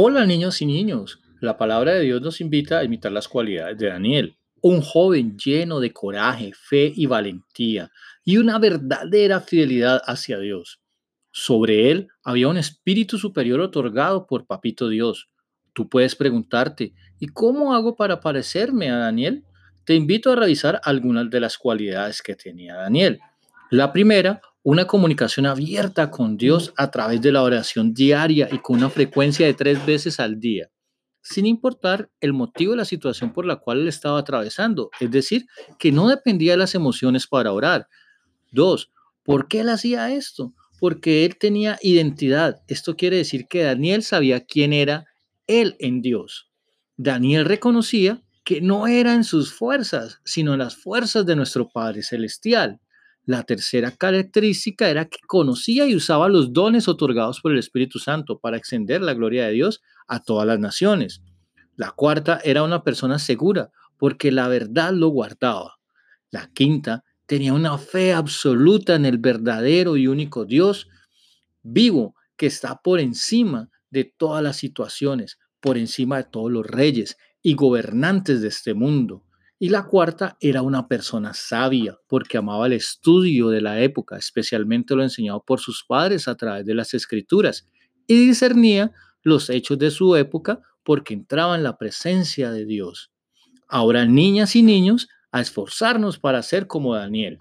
Hola niños y niños. La palabra de Dios nos invita a imitar las cualidades de Daniel, un joven lleno de coraje, fe y valentía y una verdadera fidelidad hacia Dios. Sobre él había un espíritu superior otorgado por Papito Dios. Tú puedes preguntarte, ¿y cómo hago para parecerme a Daniel? Te invito a revisar algunas de las cualidades que tenía Daniel. La primera, una comunicación abierta con Dios a través de la oración diaria y con una frecuencia de tres veces al día, sin importar el motivo de la situación por la cual él estaba atravesando, es decir, que no dependía de las emociones para orar. Dos, ¿por qué él hacía esto? Porque él tenía identidad. Esto quiere decir que Daniel sabía quién era él en Dios. Daniel reconocía que no era en sus fuerzas, sino en las fuerzas de nuestro Padre Celestial. La tercera característica era que conocía y usaba los dones otorgados por el Espíritu Santo para extender la gloria de Dios a todas las naciones. La cuarta era una persona segura porque la verdad lo guardaba. La quinta tenía una fe absoluta en el verdadero y único Dios vivo que está por encima de todas las situaciones, por encima de todos los reyes y gobernantes de este mundo. Y la cuarta era una persona sabia, porque amaba el estudio de la época, especialmente lo enseñado por sus padres a través de las escrituras, y discernía los hechos de su época porque entraba en la presencia de Dios. Ahora, niñas y niños, a esforzarnos para ser como Daniel.